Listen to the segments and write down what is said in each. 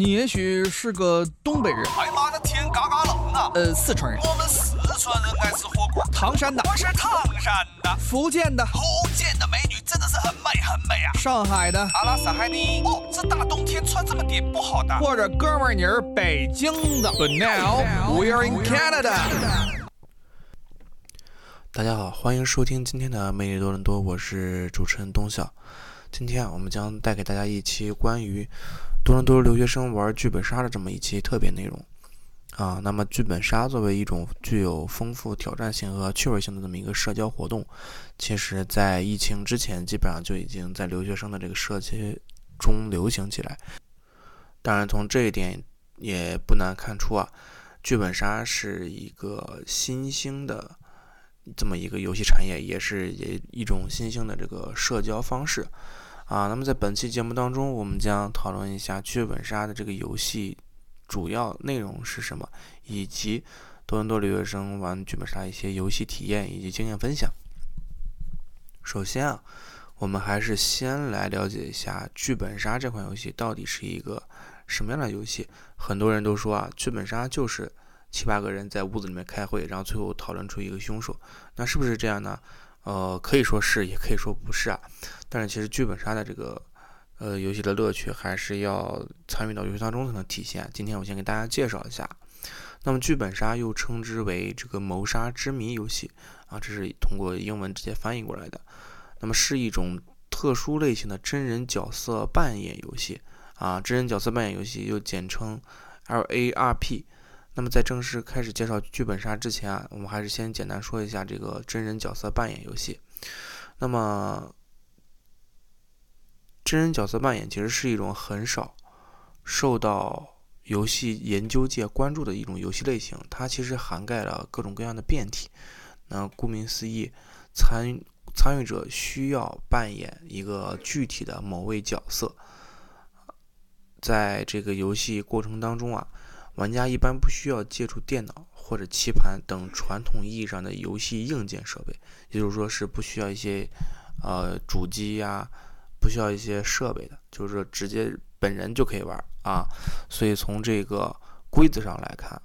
你也许是个东北人，哎妈的天嘎嘎冷啊！呃，四川人，我们四川人爱吃火锅。唐山的，我是唐山的，福建的，福建的美女真的是很美很美啊。上海的，阿拉斯海尼。哦，这大冬天穿这么点不好的。或者哥们儿你是北京的。But now we are in Canada。大家好，欢迎收听今天的魅力多伦多，我是主持人东晓。今天啊，我们将带给大家一期关于多伦多留学生玩剧本杀的这么一期特别内容啊。那么，剧本杀作为一种具有丰富挑战性和趣味性的这么一个社交活动，其实在疫情之前，基本上就已经在留学生的这个社区中流行起来。当然，从这一点也不难看出啊，剧本杀是一个新兴的这么一个游戏产业，也是也一种新兴的这个社交方式。啊，那么在本期节目当中，我们将讨论一下剧本杀的这个游戏主要内容是什么，以及多伦多留学生玩剧本杀一些游戏体验以及经验分享。首先啊，我们还是先来了解一下剧本杀这款游戏到底是一个什么样的游戏。很多人都说啊，剧本杀就是七八个人在屋子里面开会，然后最后讨论出一个凶手。那是不是这样呢？呃，可以说是，也可以说不是啊。但是其实剧本杀的这个呃游戏的乐趣，还是要参与到游戏当中才能体现。今天我先给大家介绍一下。那么剧本杀又称之为这个谋杀之谜游戏啊，这是通过英文直接翻译过来的。那么是一种特殊类型的真人角色扮演游戏啊，真人角色扮演游戏又简称 LARP。那么在正式开始介绍剧本杀之前啊，我们还是先简单说一下这个真人角色扮演游戏。那么，真人角色扮演其实是一种很少受到游戏研究界关注的一种游戏类型，它其实涵盖了各种各样的变体。那顾名思义，参参与者需要扮演一个具体的某位角色，在这个游戏过程当中啊。玩家一般不需要借助电脑或者棋盘等传统意义上的游戏硬件设备，也就是说是不需要一些呃主机呀，不需要一些设备的，就是说直接本人就可以玩啊。所以从这个规则上来看，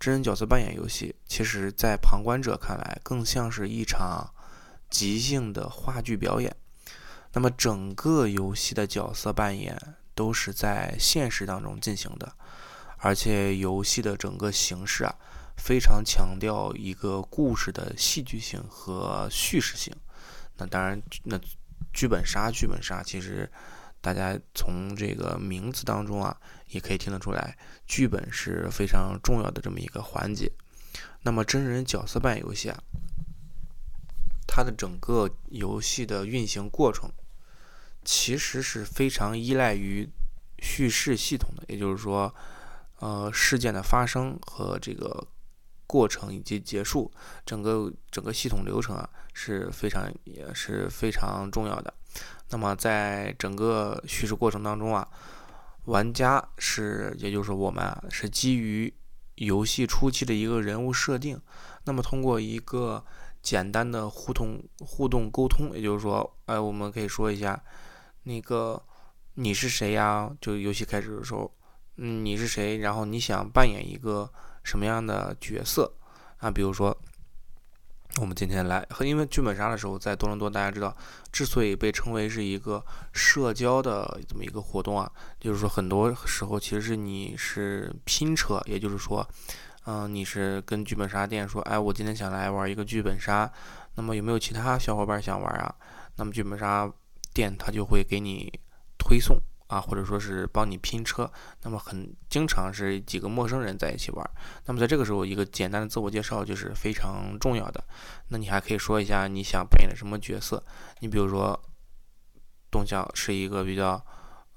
真人角色扮演游戏，其实在旁观者看来更像是一场即兴的话剧表演。那么整个游戏的角色扮演都是在现实当中进行的。而且游戏的整个形式啊，非常强调一个故事的戏剧性和叙事性。那当然，那剧本杀，剧本杀其实大家从这个名字当中啊，也可以听得出来，剧本是非常重要的这么一个环节。那么真人角色扮演游戏啊，它的整个游戏的运行过程，其实是非常依赖于叙事系统的，也就是说。呃，事件的发生和这个过程以及结束，整个整个系统流程啊是非常也是非常重要的。那么在整个叙事过程当中啊，玩家是也就是我们啊是基于游戏初期的一个人物设定，那么通过一个简单的互动互动沟通，也就是说，哎，我们可以说一下那个你是谁呀？就游戏开始的时候。嗯，你是谁？然后你想扮演一个什么样的角色啊？比如说，我们今天来因为剧本杀的时候，在多伦多，大家知道，之所以被称为是一个社交的这么一个活动啊，就是说很多时候其实是你是拼车，也就是说，嗯，你是跟剧本杀店说，哎，我今天想来玩一个剧本杀，那么有没有其他小伙伴想玩啊？那么剧本杀店他就会给你推送。啊，或者说是帮你拼车，那么很经常是几个陌生人在一起玩。那么在这个时候，一个简单的自我介绍就是非常重要的。那你还可以说一下你想扮演的什么角色？你比如说，东晓是一个比较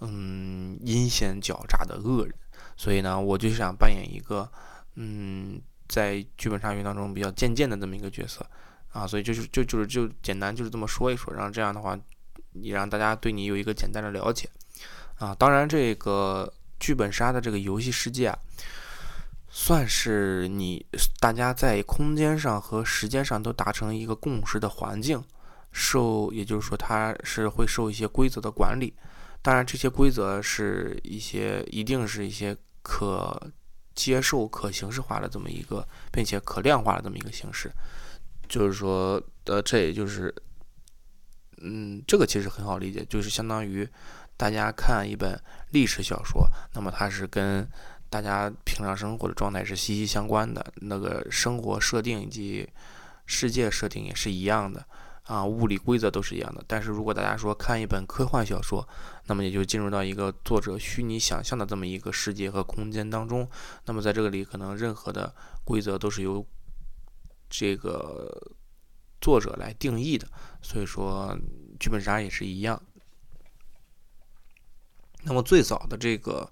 嗯阴险狡诈的恶人，所以呢，我就想扮演一个嗯在剧本杀运当中比较贱贱的这么一个角色啊。所以就是就就是就简单就是这么说一说，然后这样的话，你让大家对你有一个简单的了解。啊，当然，这个剧本杀的这个游戏世界啊，算是你大家在空间上和时间上都达成一个共识的环境，受，也就是说，它是会受一些规则的管理。当然，这些规则是一些一定是一些可接受、可形式化的这么一个，并且可量化的这么一个形式。就是说，呃，这也就是，嗯，这个其实很好理解，就是相当于大家看一本历史小说，那么它是跟大家平常生活的状态是息息相关的，那个生活设定以及世界设定也是一样的。啊，物理规则都是一样的。但是如果大家说看一本科幻小说，那么也就进入到一个作者虚拟想象的这么一个世界和空间当中。那么在这个里，可能任何的规则都是由这个作者来定义的。所以说，剧本杀也是一样。那么最早的这个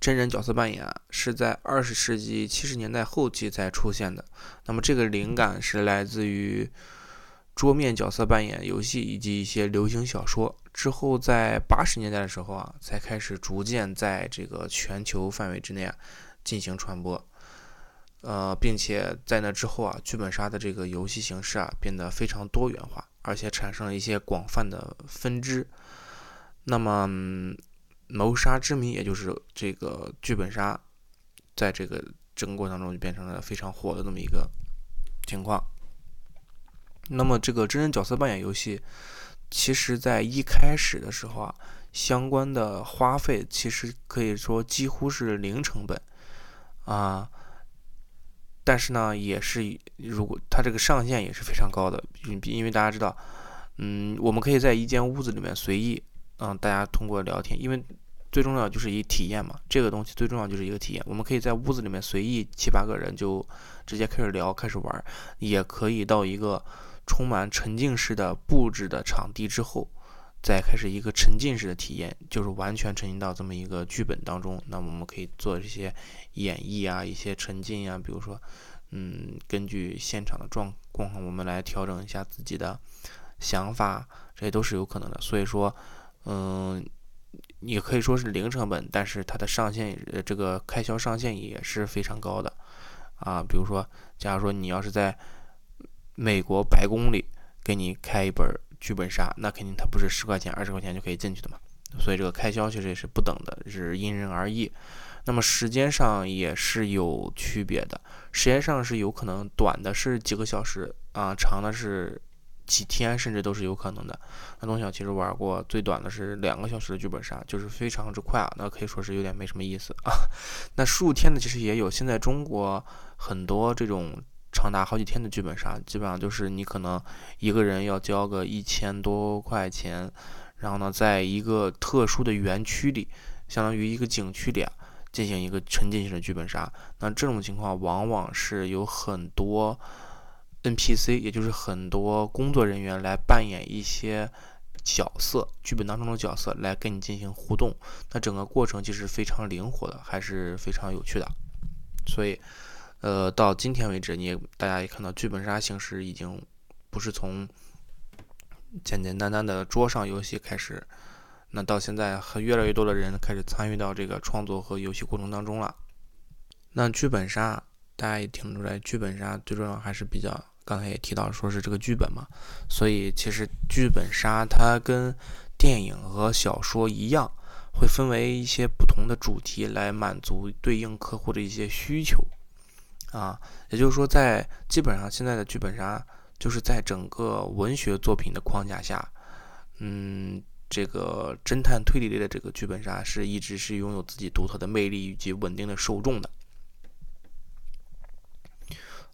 真人角色扮演是在二十世纪七十年代后期才出现的。那么这个灵感是来自于。桌面角色扮演游戏以及一些流行小说之后，在八十年代的时候啊，才开始逐渐在这个全球范围之内啊进行传播。呃，并且在那之后啊，剧本杀的这个游戏形式啊变得非常多元化，而且产生了一些广泛的分支。那么，谋杀之谜也就是这个剧本杀，在这个整个过程当中就变成了非常火的这么一个情况。那么这个真人角色扮演游戏，其实在一开始的时候啊，相关的花费其实可以说几乎是零成本啊。但是呢，也是如果它这个上限也是非常高的，因因为大家知道，嗯，我们可以在一间屋子里面随意，嗯，大家通过聊天，因为。最重要就是一体验嘛，这个东西最重要就是一个体验。我们可以在屋子里面随意七八个人就直接开始聊，开始玩，也可以到一个充满沉浸式的布置的场地之后，再开始一个沉浸式的体验，就是完全沉浸到这么一个剧本当中。那我们可以做一些演绎啊，一些沉浸啊，比如说，嗯，根据现场的状况，我们来调整一下自己的想法，这些都是有可能的。所以说，嗯。也可以说是零成本，但是它的上限，呃，这个开销上限也是非常高的，啊，比如说，假如说你要是在美国白宫里给你开一本剧本杀，那肯定它不是十块钱、二十块钱就可以进去的嘛，所以这个开销其实也是不等的，是因人而异。那么时间上也是有区别的，时间上是有可能短的是几个小时啊，长的是。几天甚至都是有可能的。那东晓其实玩过最短的是两个小时的剧本杀，就是非常之快啊，那可以说是有点没什么意思啊。那数天的其实也有，现在中国很多这种长达好几天的剧本杀，基本上就是你可能一个人要交个一千多块钱，然后呢，在一个特殊的园区里，相当于一个景区里啊，进行一个沉浸式的剧本杀。那这种情况往往是有很多。NPC 也就是很多工作人员来扮演一些角色，剧本当中的角色来跟你进行互动。那整个过程其实非常灵活的，还是非常有趣的。所以，呃，到今天为止，你大家也看到剧本杀形式已经不是从简简单单的桌上游戏开始，那到现在和越来越多的人开始参与到这个创作和游戏过程当中了。那剧本杀，大家也听出来，剧本杀最重要还是比较。刚才也提到说是这个剧本嘛，所以其实剧本杀它跟电影和小说一样，会分为一些不同的主题来满足对应客户的一些需求啊。也就是说，在基本上现在的剧本杀，就是在整个文学作品的框架下，嗯，这个侦探推理类的这个剧本杀是一直是拥有自己独特的魅力以及稳定的受众的。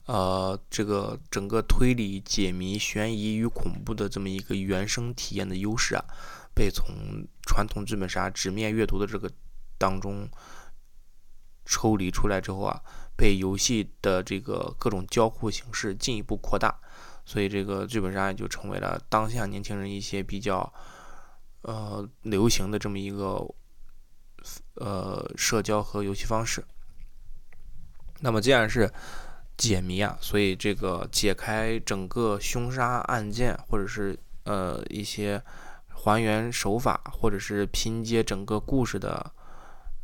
呃，这个整个推理、解谜、悬疑与恐怖的这么一个原生体验的优势啊，被从传统剧本杀纸面阅读的这个当中抽离出来之后啊，被游戏的这个各种交互形式进一步扩大，所以这个剧本杀也就成为了当下年轻人一些比较呃流行的这么一个呃社交和游戏方式。那么既然是解谜啊，所以这个解开整个凶杀案件，或者是呃一些还原手法，或者是拼接整个故事的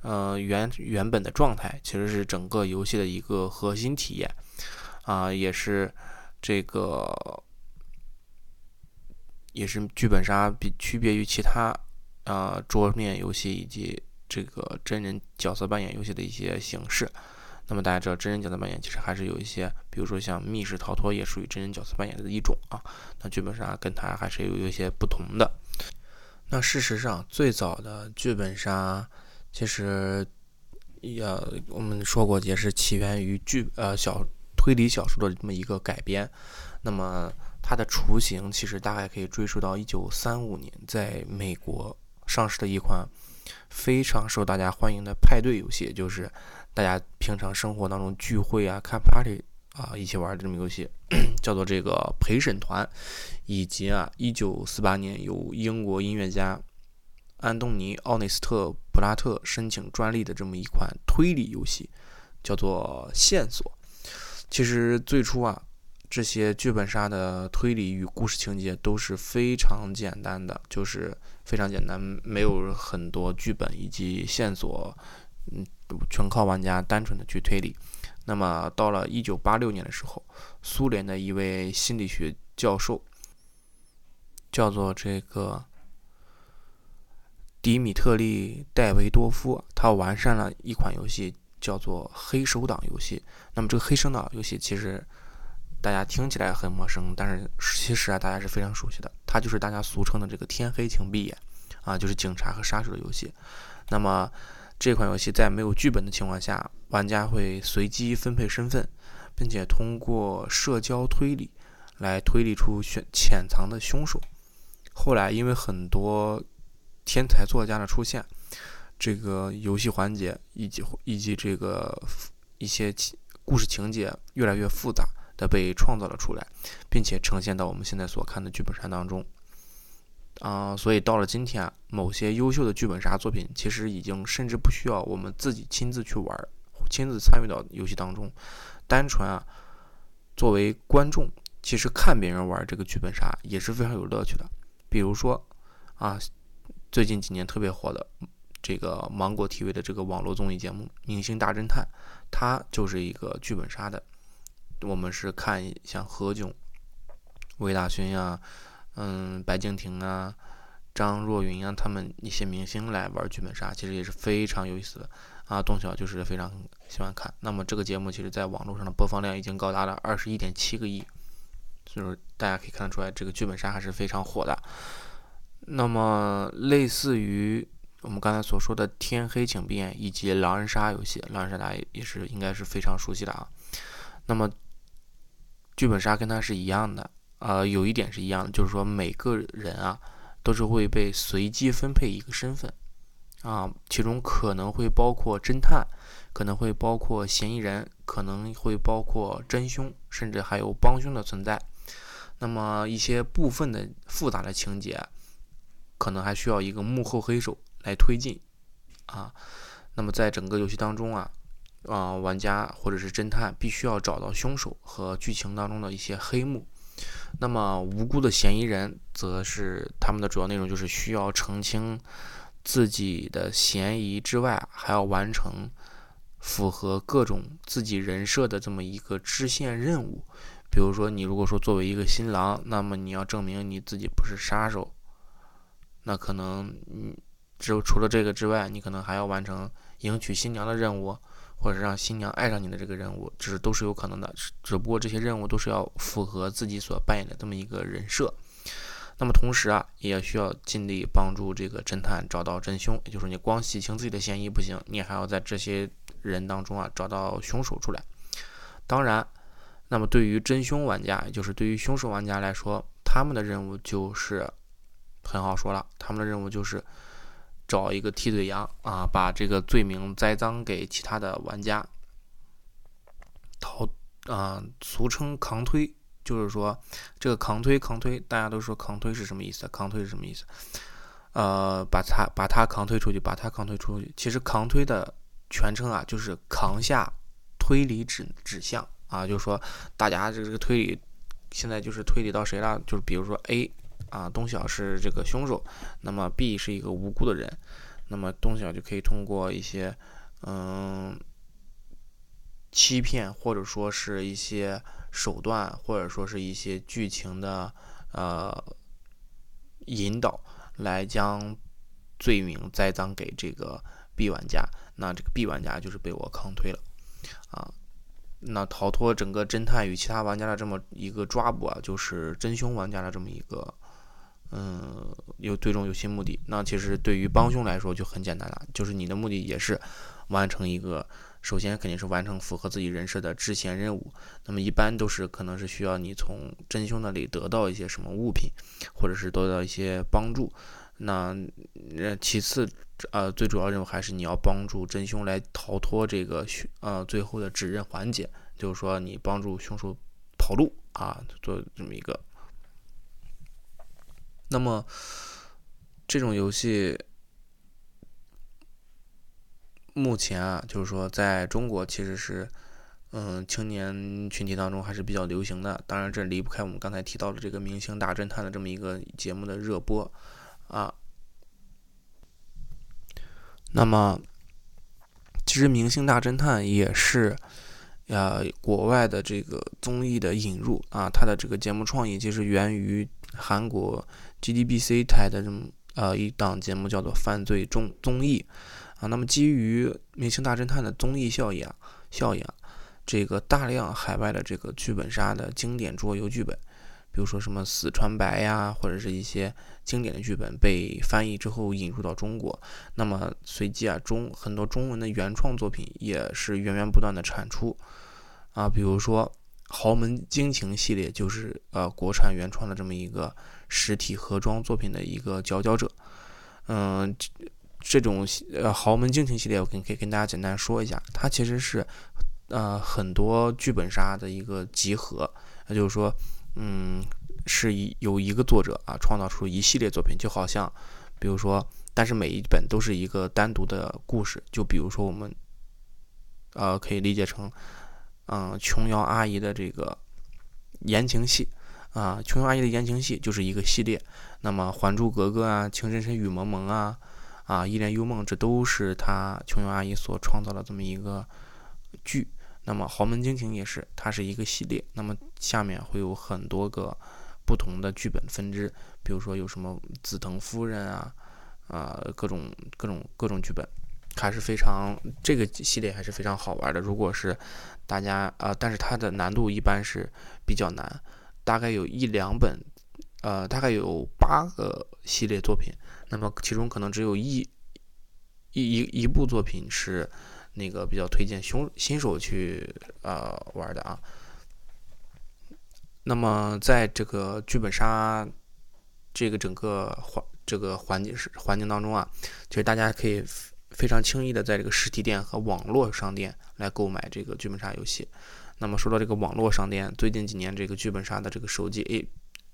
呃原原本的状态，其实是整个游戏的一个核心体验啊，也是这个也是剧本杀比区别于其他啊桌面游戏以及这个真人角色扮演游戏的一些形式。那么大家知道，真人角色扮演其实还是有一些，比如说像密室逃脱也属于真人角色扮演的一种啊。那剧本杀跟它还是有一些不同的。那事实上，最早的剧本杀其实也我们说过，也是起源于剧呃小推理小说的这么一个改编。那么它的雏形其实大概可以追溯到一九三五年，在美国上市的一款非常受大家欢迎的派对游戏，就是。大家平常生活当中聚会啊、开 party 啊一起玩的这么游戏，叫做这个陪审团，以及啊，一九四八年由英国音乐家安东尼奥内斯特普拉特申请专利的这么一款推理游戏，叫做线索。其实最初啊，这些剧本杀的推理与故事情节都是非常简单的，就是非常简单，没有很多剧本以及线索。嗯，全靠玩家单纯的去推理。那么到了一九八六年的时候，苏联的一位心理学教授，叫做这个迪米特利戴维多夫，他完善了一款游戏，叫做黑手党游戏。那么这个黑手党游戏其实大家听起来很陌生，但是其实啊大家是非常熟悉的，它就是大家俗称的这个天黑请闭眼啊，就是警察和杀手的游戏。那么这款游戏在没有剧本的情况下，玩家会随机分配身份，并且通过社交推理来推理出潜潜藏的凶手。后来，因为很多天才作家的出现，这个游戏环节以及以及这个一些故事情节越来越复杂的被创造了出来，并且呈现到我们现在所看的剧本杀当中。啊，所以到了今天，某些优秀的剧本杀作品其实已经甚至不需要我们自己亲自去玩，亲自参与到游戏当中，单纯啊，作为观众，其实看别人玩这个剧本杀也是非常有乐趣的。比如说啊，最近几年特别火的这个芒果 TV 的这个网络综艺节目《明星大侦探》，它就是一个剧本杀的。我们是看像何炅、魏大勋呀。嗯，白敬亭啊，张若昀啊，他们一些明星来玩剧本杀，其实也是非常有意思的啊。动小就是非常喜欢看。那么这个节目其实在网络上的播放量已经高达了二十一点七个亿，所以说大家可以看得出来，这个剧本杀还是非常火的。那么类似于我们刚才所说的天黑请闭眼以及狼人杀游戏，狼人杀大家也是应该是非常熟悉的啊。那么剧本杀跟它是一样的。呃，有一点是一样的，就是说每个人啊都是会被随机分配一个身份啊，其中可能会包括侦探，可能会包括嫌疑人，可能会包括真凶，甚至还有帮凶的存在。那么一些部分的复杂的情节，可能还需要一个幕后黑手来推进啊。那么在整个游戏当中啊，啊，玩家或者是侦探必须要找到凶手和剧情当中的一些黑幕。那么无辜的嫌疑人，则是他们的主要内容就是需要澄清自己的嫌疑之外，还要完成符合各种自己人设的这么一个支线任务。比如说，你如果说作为一个新郎，那么你要证明你自己不是杀手，那可能嗯，只除了这个之外，你可能还要完成迎娶新娘的任务。或者让新娘爱上你的这个任务，这是都是有可能的，只不过这些任务都是要符合自己所扮演的这么一个人设。那么同时啊，也需要尽力帮助这个侦探找到真凶，也就是你光洗清自己的嫌疑不行，你还要在这些人当中啊找到凶手出来。当然，那么对于真凶玩家，也就是对于凶手玩家来说，他们的任务就是很好说了，他们的任务就是。找一个替罪羊啊，把这个罪名栽赃给其他的玩家，逃啊，俗称扛推，就是说这个扛推扛推，大家都说扛推是什么意思？扛推是什么意思？呃，把他把他扛推出去，把他扛推出去。其实扛推的全称啊，就是扛下推理指指向啊，就是说大家这个推理现在就是推理到谁了？就是比如说 A。啊，东晓是这个凶手，那么 B 是一个无辜的人，那么东晓就可以通过一些嗯欺骗，或者说是一些手段，或者说是一些剧情的呃引导，来将罪名栽赃给这个 B 玩家，那这个 B 玩家就是被我抗推了啊。那逃脱整个侦探与其他玩家的这么一个抓捕啊，就是真凶玩家的这么一个。嗯，有最终游戏目的。那其实对于帮凶来说就很简单了，就是你的目的也是完成一个，首先肯定是完成符合自己人设的支线任务。那么一般都是可能是需要你从真凶那里得到一些什么物品，或者是得到一些帮助。那呃，其次，呃，最主要任务还是你要帮助真凶来逃脱这个呃最后的指认环节，就是说你帮助凶手跑路啊，做这么一个。那么，这种游戏目前啊，就是说在中国其实是，嗯，青年群体当中还是比较流行的。当然，这离不开我们刚才提到的这个《明星大侦探》的这么一个节目的热播啊。那么，其实《明星大侦探》也是。呃，国外的这个综艺的引入啊，它的这个节目创意其实源于韩国 GDBC 台的这么呃一档节目，叫做《犯罪综综艺》啊。那么基于《明星大侦探》的综艺效应啊，效应啊，这个大量海外的这个剧本杀的经典桌游剧本，比如说什么《死川白》呀，或者是一些经典的剧本被翻译之后引入到中国。那么随即啊，中很多中文的原创作品也是源源不断的产出。啊，比如说《豪门惊情》系列就是呃国产原创的这么一个实体盒装作品的一个佼佼者。嗯，这种呃《豪门惊情》系列，我可以可以跟大家简单说一下，它其实是呃很多剧本杀的一个集合。那就是说，嗯，是一有一个作者啊创造出一系列作品，就好像比如说，但是每一本都是一个单独的故事。就比如说我们呃可以理解成。嗯，琼瑶阿姨的这个言情戏啊，琼瑶阿姨的言情戏就是一个系列。那么《还珠格格》啊，《情深深雨蒙蒙》啊，啊，《一帘幽梦》这都是她琼瑶阿姨所创造的这么一个剧。那么《豪门惊情》也是，它是一个系列。那么下面会有很多个不同的剧本分支，比如说有什么紫藤夫人啊，啊，各种各种各种剧本。还是非常这个系列还是非常好玩的。如果是大家啊，但是它的难度一般是比较难，大概有一两本，呃，大概有八个系列作品。那么其中可能只有一一一一部作品是那个比较推荐新新手去呃玩的啊。那么在这个剧本杀这个整个环这个环境是环境当中啊，其实大家可以。非常轻易的在这个实体店和网络商店来购买这个剧本杀游戏。那么说到这个网络商店，最近几年这个剧本杀的这个手机 A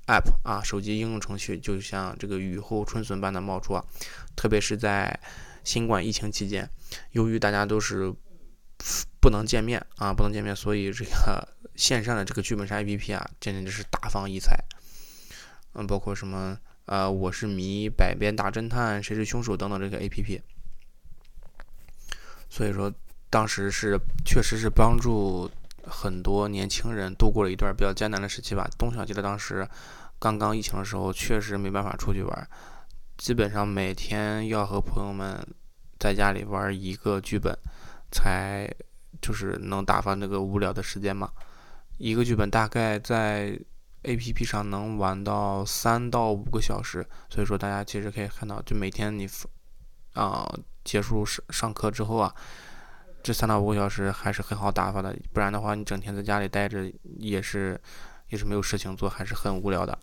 App 啊，手机应用程序就像这个雨后春笋般的冒出啊。特别是在新冠疫情期间，由于大家都是不能见面啊，不能见面，所以这个 线上的这个剧本杀 APP 啊，简直是大放异彩。嗯，包括什么呃，我是迷、百变大侦探、谁是凶手等等这个 APP。所以说，当时是确实是帮助很多年轻人度过了一段比较艰难的时期吧。东晓记得当时刚刚疫情的时候，确实没办法出去玩，基本上每天要和朋友们在家里玩一个剧本，才就是能打发那个无聊的时间嘛。一个剧本大概在 APP 上能玩到三到五个小时，所以说大家其实可以看到，就每天你啊。结束上上课之后啊，这三到五个小时还是很好打发的，不然的话，你整天在家里待着也是也是没有事情做，还是很无聊的。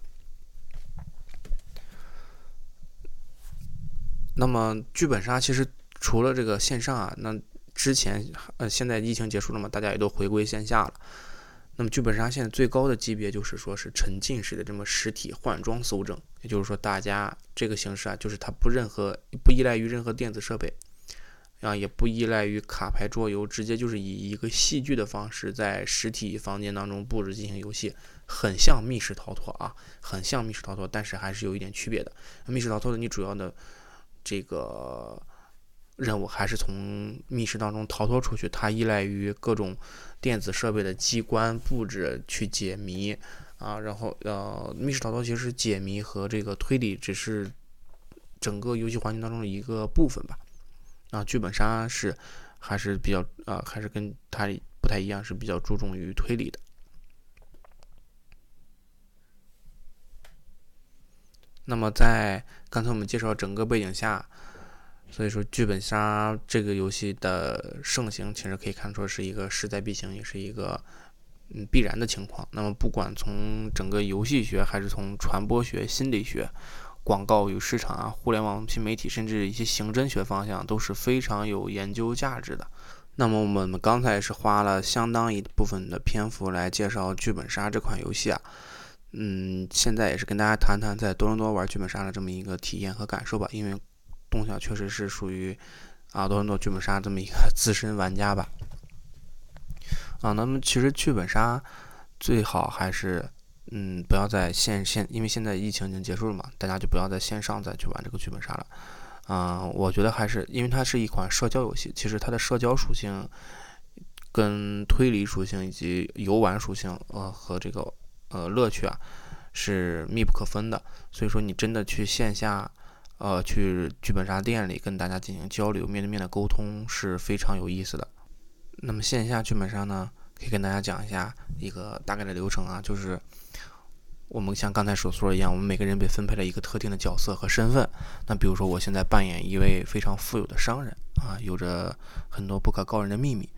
那么剧本杀其实除了这个线上啊，那之前呃现在疫情结束了嘛，大家也都回归线下了。那么剧本杀现在最高的级别就是说是沉浸式的这么实体换装搜证，也就是说大家这个形式啊，就是它不任何不依赖于任何电子设备，啊也不依赖于卡牌桌游，直接就是以一个戏剧的方式在实体房间当中布置进行游戏，很像密室逃脱啊，很像密室逃脱，但是还是有一点区别的。密室逃脱的你主要的这个。任务还是从密室当中逃脱出去，它依赖于各种电子设备的机关布置去解谜啊，然后呃，密室逃脱其实解谜和这个推理只是整个游戏环境当中的一个部分吧。啊，剧本杀是还是比较啊，还是跟它不太一样，是比较注重于推理的。那么在刚才我们介绍整个背景下，所以说剧本杀这个游戏的盛行，其实可以看出是一个势在必行，也是一个嗯必然的情况。那么不管从整个游戏学，还是从传播学、心理学、广告与市场啊、互联网新媒体，甚至一些刑侦学方向，都是非常有研究价值的。那么我们刚才是花了相当一部分的篇幅来介绍剧本杀这款游戏啊。嗯，现在也是跟大家谈谈在多伦多玩剧本杀的这么一个体验和感受吧。因为东晓确实是属于啊多伦多剧本杀这么一个 资深玩家吧。啊，那么其实剧本杀最好还是嗯不要在线线，因为现在疫情已经结束了嘛，大家就不要在线上再去玩这个剧本杀了。啊，我觉得还是因为它是一款社交游戏，其实它的社交属性跟推理属性以及游玩属性呃和这个。呃，乐趣啊是密不可分的，所以说你真的去线下，呃，去剧本杀店里跟大家进行交流，面对面的沟通是非常有意思的。那么线下剧本杀呢，可以跟大家讲一下一个大概的流程啊，就是我们像刚才所说一样，我们每个人被分配了一个特定的角色和身份。那比如说，我现在扮演一位非常富有的商人啊，有着很多不可告人的秘密。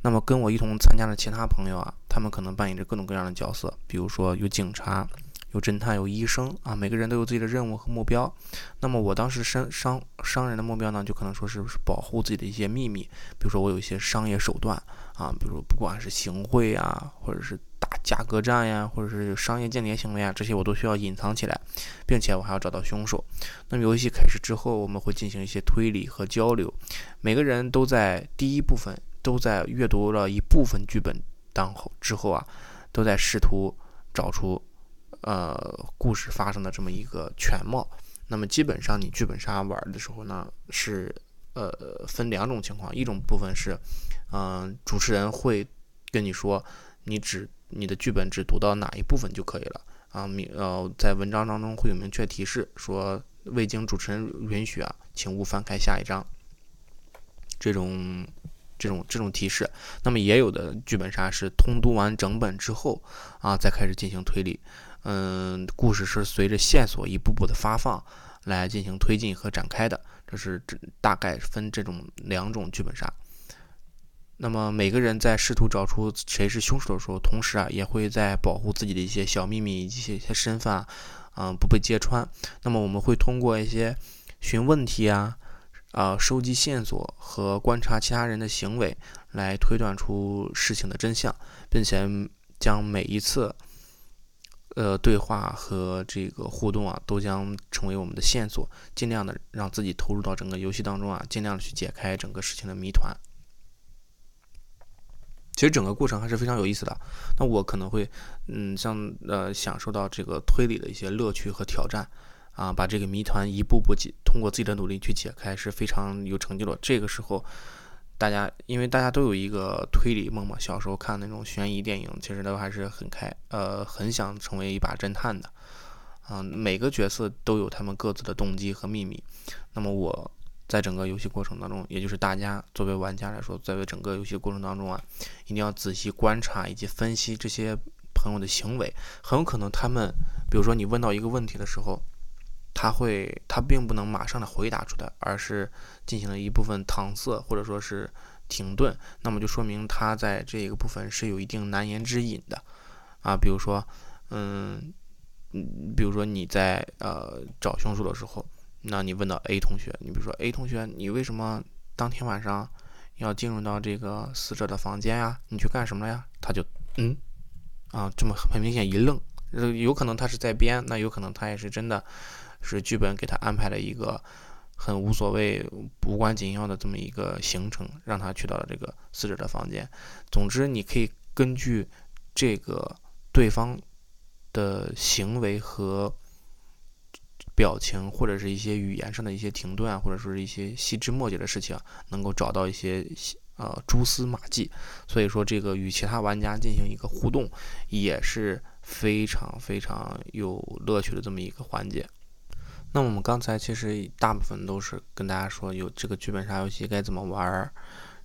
那么跟我一同参加的其他朋友啊，他们可能扮演着各种各样的角色，比如说有警察、有侦探、有医生啊，每个人都有自己的任务和目标。那么我当时商商商人的目标呢，就可能说是是保护自己的一些秘密，比如说我有一些商业手段啊，比如不管是行贿啊，或者是打价格战呀，或者是商业间谍行为啊，这些我都需要隐藏起来，并且我还要找到凶手。那么游戏开始之后，我们会进行一些推理和交流，每个人都在第一部分。都在阅读了一部分剧本当后之后啊，都在试图找出呃故事发生的这么一个全貌。那么基本上你剧本杀玩的时候呢，是呃分两种情况，一种部分是嗯主持人会跟你说，你只你的剧本只读到哪一部分就可以了啊，明呃在文章当中会有明确提示说，未经主持人允许啊，请勿翻开下一章。这种。这种这种提示，那么也有的剧本杀是通读完整本之后啊，再开始进行推理。嗯，故事是随着线索一步步的发放来进行推进和展开的。这是这大概分这种两种剧本杀。那么每个人在试图找出谁是凶手的时候，同时啊，也会在保护自己的一些小秘密以及一些身份啊，嗯，不被揭穿。那么我们会通过一些询问题啊。啊，收集线索和观察其他人的行为，来推断出事情的真相，并且将每一次呃对话和这个互动啊，都将成为我们的线索，尽量的让自己投入到整个游戏当中啊，尽量的去解开整个事情的谜团。其实整个过程还是非常有意思的。那我可能会嗯，像呃，享受到这个推理的一些乐趣和挑战。啊，把这个谜团一步步解，通过自己的努力去解开是非常有成就的。这个时候，大家因为大家都有一个推理梦嘛，小时候看那种悬疑电影，其实都还是很开，呃，很想成为一把侦探的。啊，每个角色都有他们各自的动机和秘密。那么我在整个游戏过程当中，也就是大家作为玩家来说，在为整个游戏过程当中啊，一定要仔细观察以及分析这些朋友的行为。很有可能他们，比如说你问到一个问题的时候。他会，他并不能马上的回答出来，而是进行了一部分搪塞或者说是停顿，那么就说明他在这个部分是有一定难言之隐的，啊，比如说，嗯，嗯，比如说你在呃找凶手的时候，那你问到 A 同学，你比如说 A 同学，你为什么当天晚上要进入到这个死者的房间呀？你去干什么了呀？他就，嗯，啊，这么很明显一愣，呃，有可能他是在编，那有可能他也是真的。是剧本给他安排了一个很无所谓、无关紧要的这么一个行程，让他去到了这个死者的房间。总之，你可以根据这个对方的行为和表情，或者是一些语言上的一些停顿，或者说是一些细枝末节的事情，能够找到一些呃蛛丝马迹。所以说，这个与其他玩家进行一个互动，也是非常非常有乐趣的这么一个环节。那我们刚才其实大部分都是跟大家说有这个剧本杀游戏该怎么玩儿，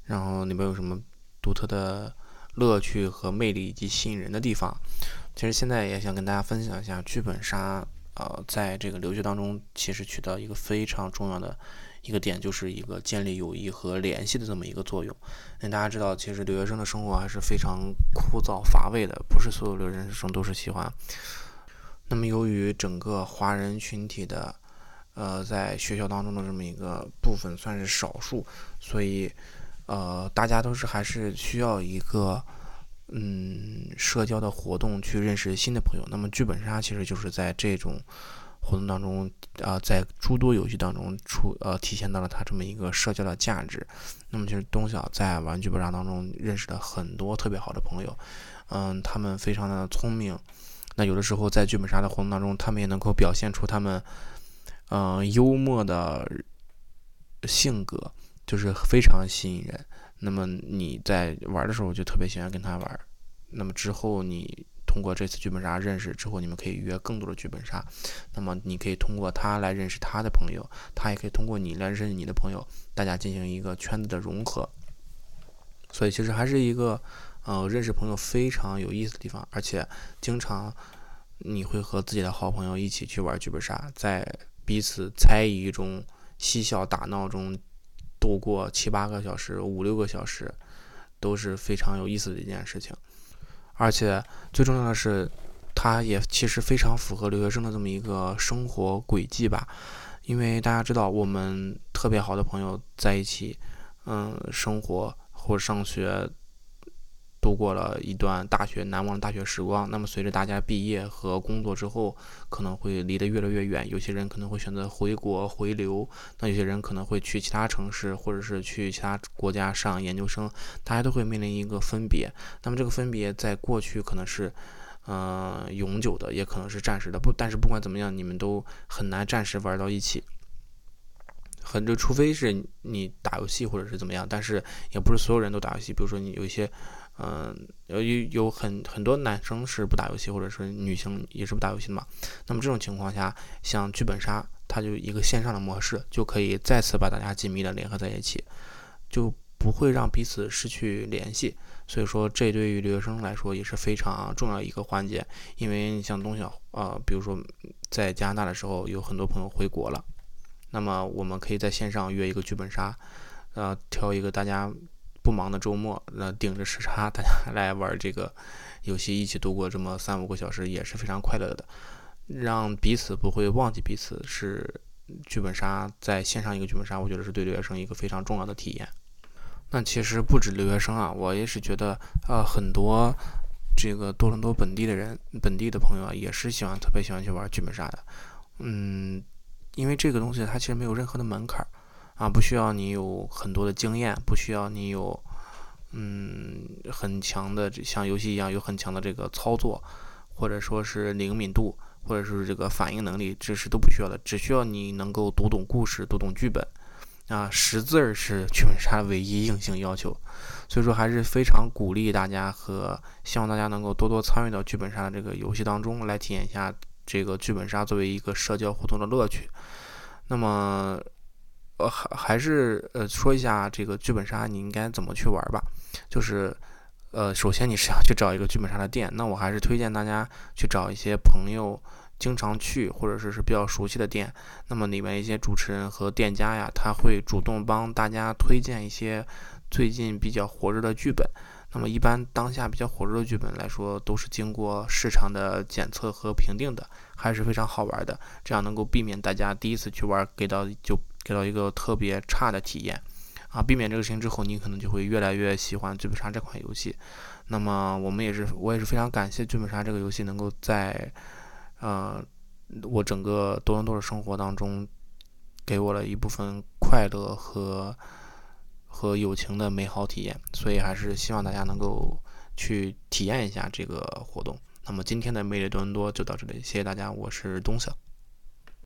然后里面有什么独特的乐趣和魅力以及吸引人的地方。其实现在也想跟大家分享一下剧本杀，呃，在这个留学当中其实起到一个非常重要的一个点，就是一个建立友谊和联系的这么一个作用。那大家知道，其实留学生的生活还是非常枯燥乏味的，不是所有留学生都是喜欢。那么，由于整个华人群体的，呃，在学校当中的这么一个部分算是少数，所以，呃，大家都是还是需要一个，嗯，社交的活动去认识新的朋友。那么，剧本杀其实就是在这种活动当中，啊，在诸多游戏当中出，呃，体现到了它这么一个社交的价值。那么，其实东晓在玩剧本杀当中认识了很多特别好的朋友，嗯，他们非常的聪明。那有的时候在剧本杀的活动当中，他们也能够表现出他们，嗯，幽默的性格，就是非常吸引人。那么你在玩的时候就特别喜欢跟他玩。那么之后你通过这次剧本杀认识之后，你们可以约更多的剧本杀。那么你可以通过他来认识他的朋友，他也可以通过你来认识你的朋友，大家进行一个圈子的融合。所以其实还是一个。呃，认识朋友非常有意思的地方，而且经常你会和自己的好朋友一起去玩剧本杀，在彼此猜疑中嬉笑打闹中度过七八个小时、五六个小时，都是非常有意思的一件事情。而且最重要的是，它也其实非常符合留学生的这么一个生活轨迹吧，因为大家知道，我们特别好的朋友在一起，嗯，生活或上学。度过了一段大学难忘的大学时光。那么，随着大家毕业和工作之后，可能会离得越来越远。有些人可能会选择回国回流，那有些人可能会去其他城市，或者是去其他国家上研究生。大家都会面临一个分别。那么，这个分别在过去可能是，嗯，永久的，也可能是暂时的。不，但是不管怎么样，你们都很难暂时玩到一起。很就除非是你打游戏或者是怎么样，但是也不是所有人都打游戏。比如说，你有一些。嗯，有有很很多男生是不打游戏，或者是女性也是不打游戏的嘛。那么这种情况下，像剧本杀，它就一个线上的模式，就可以再次把大家紧密的联合在一起，就不会让彼此失去联系。所以说，这对于留学生来说也是非常重要一个环节。因为你像东晓，呃，比如说在加拿大的时候，有很多朋友回国了，那么我们可以在线上约一个剧本杀，呃，挑一个大家。不忙的周末，那顶着时差，大家 来玩这个游戏，一起度过这么三五个小时，也是非常快乐的。让彼此不会忘记彼此，是剧本杀在线上一个剧本杀，我觉得是对留学生一个非常重要的体验。那其实不止留学生啊，我也是觉得，呃，很多这个多伦多本地的人、本地的朋友啊，也是喜欢特别喜欢去玩剧本杀的。嗯，因为这个东西它其实没有任何的门槛儿。啊，不需要你有很多的经验，不需要你有，嗯，很强的像游戏一样有很强的这个操作，或者说是灵敏度，或者是这个反应能力，这是都不需要的，只需要你能够读懂故事，读懂剧本。啊，识字儿是剧本杀唯一硬性要求，所以说还是非常鼓励大家和希望大家能够多多参与到剧本杀的这个游戏当中来体验一下这个剧本杀作为一个社交互动的乐趣。那么。呃，还还是呃，说一下这个剧本杀你应该怎么去玩吧。就是，呃，首先你是要去找一个剧本杀的店，那我还是推荐大家去找一些朋友经常去或者说是比较熟悉的店。那么里面一些主持人和店家呀，他会主动帮大家推荐一些最近比较火热的剧本。那么一般当下比较火热的剧本来说，都是经过市场的检测和评定的，还是非常好玩的。这样能够避免大家第一次去玩给到就。给到一个特别差的体验，啊，避免这个事情之后，你可能就会越来越喜欢剧本杀这款游戏。那么我们也是，我也是非常感谢剧本杀这个游戏能够在，呃，我整个多伦多的生活当中，给我了一部分快乐和和友情的美好体验。所以还是希望大家能够去体验一下这个活动。那么今天的魅力多伦多就到这里，谢谢大家，我是东晓。